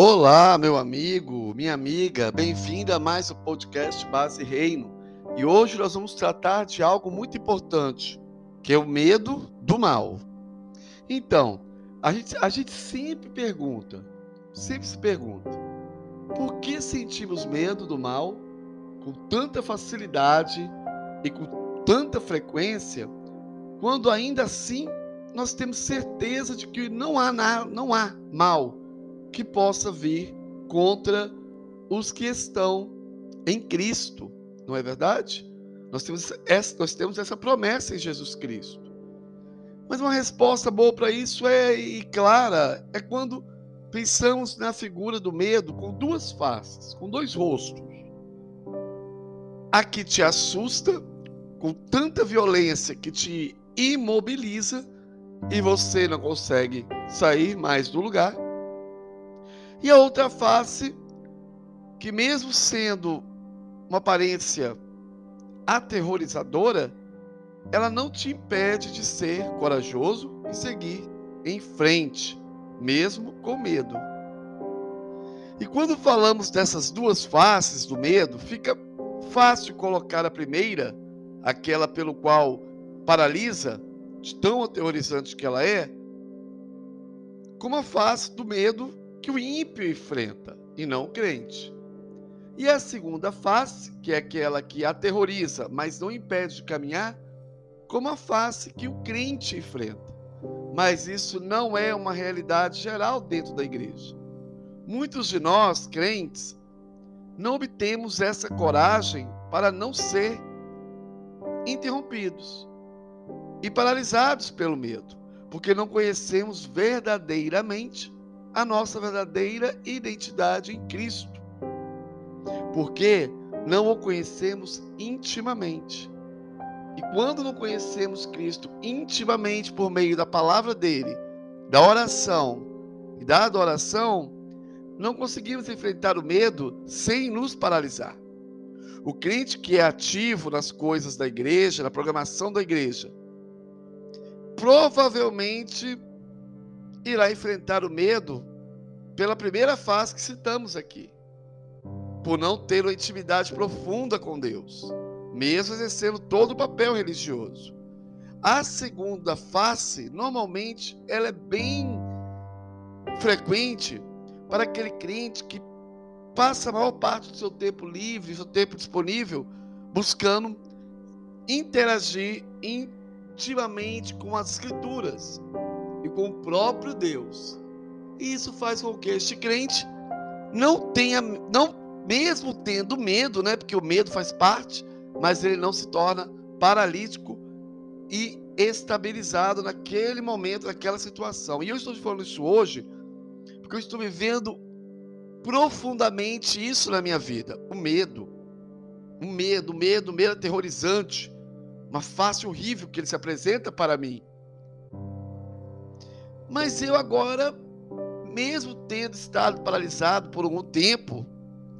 Olá, meu amigo, minha amiga, bem-vinda a mais um podcast Base Reino. E hoje nós vamos tratar de algo muito importante, que é o medo do mal. Então, a gente, a gente sempre pergunta, sempre se pergunta, por que sentimos medo do mal com tanta facilidade e com tanta frequência, quando ainda assim nós temos certeza de que não há, não há mal que possa vir contra os que estão em Cristo, não é verdade? Nós temos essa, nós temos essa promessa em Jesus Cristo. Mas uma resposta boa para isso é e clara é quando pensamos na figura do medo com duas faces, com dois rostos. A que te assusta com tanta violência que te imobiliza e você não consegue sair mais do lugar e a outra face, que mesmo sendo uma aparência aterrorizadora, ela não te impede de ser corajoso e seguir em frente, mesmo com medo. E quando falamos dessas duas faces do medo, fica fácil colocar a primeira, aquela pelo qual paralisa, de tão aterrorizante que ela é, como a face do medo que o ímpio enfrenta e não o crente. E a segunda face, que é aquela que aterroriza, mas não impede de caminhar, como a face que o crente enfrenta. Mas isso não é uma realidade geral dentro da igreja. Muitos de nós, crentes, não obtemos essa coragem para não ser interrompidos e paralisados pelo medo, porque não conhecemos verdadeiramente a nossa verdadeira identidade em Cristo. Porque não o conhecemos intimamente. E quando não conhecemos Cristo intimamente por meio da palavra dele, da oração e da adoração, não conseguimos enfrentar o medo sem nos paralisar. O crente que é ativo nas coisas da igreja, na programação da igreja, provavelmente irá enfrentar o medo pela primeira fase que citamos aqui, por não ter uma intimidade profunda com Deus, mesmo exercendo todo o papel religioso. A segunda face, normalmente, ela é bem frequente para aquele crente que passa a maior parte do seu tempo livre, seu tempo disponível, buscando interagir intimamente com as Escrituras e com o próprio Deus. E isso faz com que este crente não tenha, não mesmo tendo medo, né? Porque o medo faz parte, mas ele não se torna paralítico e estabilizado naquele momento, naquela situação. E eu estou falando isso hoje porque eu estou vivendo profundamente isso na minha vida, o medo. O medo, o medo, o medo aterrorizante, uma face horrível que ele se apresenta para mim. Mas eu agora, mesmo tendo estado paralisado por algum tempo,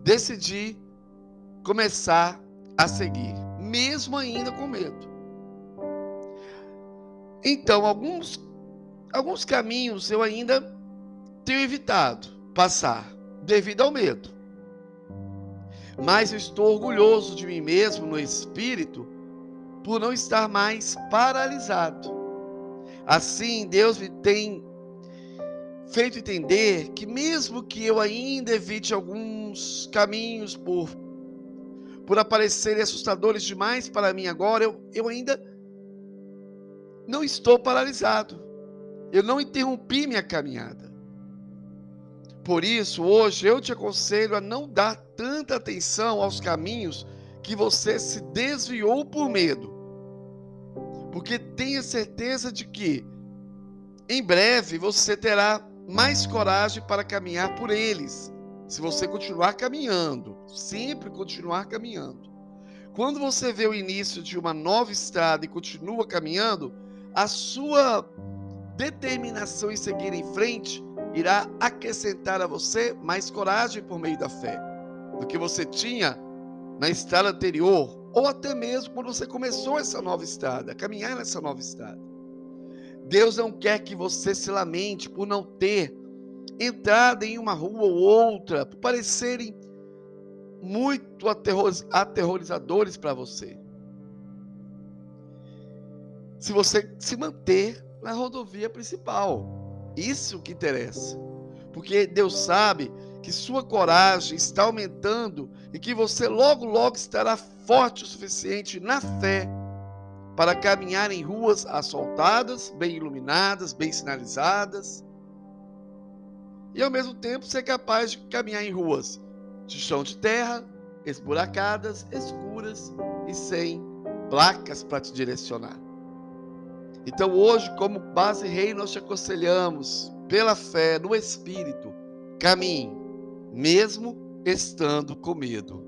decidi começar a seguir, mesmo ainda com medo. Então, alguns, alguns caminhos eu ainda tenho evitado passar devido ao medo. Mas eu estou orgulhoso de mim mesmo no espírito por não estar mais paralisado. Assim, Deus me tem feito entender que mesmo que eu ainda evite alguns caminhos por por aparecerem assustadores demais para mim agora, eu, eu ainda não estou paralisado. Eu não interrompi minha caminhada. Por isso, hoje eu te aconselho a não dar tanta atenção aos caminhos que você se desviou por medo porque tenha certeza de que em breve você terá mais coragem para caminhar por eles. Se você continuar caminhando, sempre continuar caminhando. Quando você vê o início de uma nova estrada e continua caminhando, a sua determinação em seguir em frente irá acrescentar a você mais coragem por meio da fé do que você tinha na estrada anterior ou até mesmo quando você começou essa nova estrada, caminhar nessa nova estrada. Deus não quer que você se lamente por não ter entrado em uma rua ou outra, por parecerem muito aterrorizadores para você. Se você se manter na rodovia principal, isso que interessa. Porque Deus sabe que sua coragem está aumentando e que você logo, logo estará forte o suficiente na fé para caminhar em ruas asfaltadas, bem iluminadas, bem sinalizadas, e ao mesmo tempo ser capaz de caminhar em ruas de chão de terra, esburacadas, escuras e sem placas para te direcionar. Então hoje, como base rei, nós te aconselhamos, pela fé no Espírito, caminhe, mesmo estando com medo.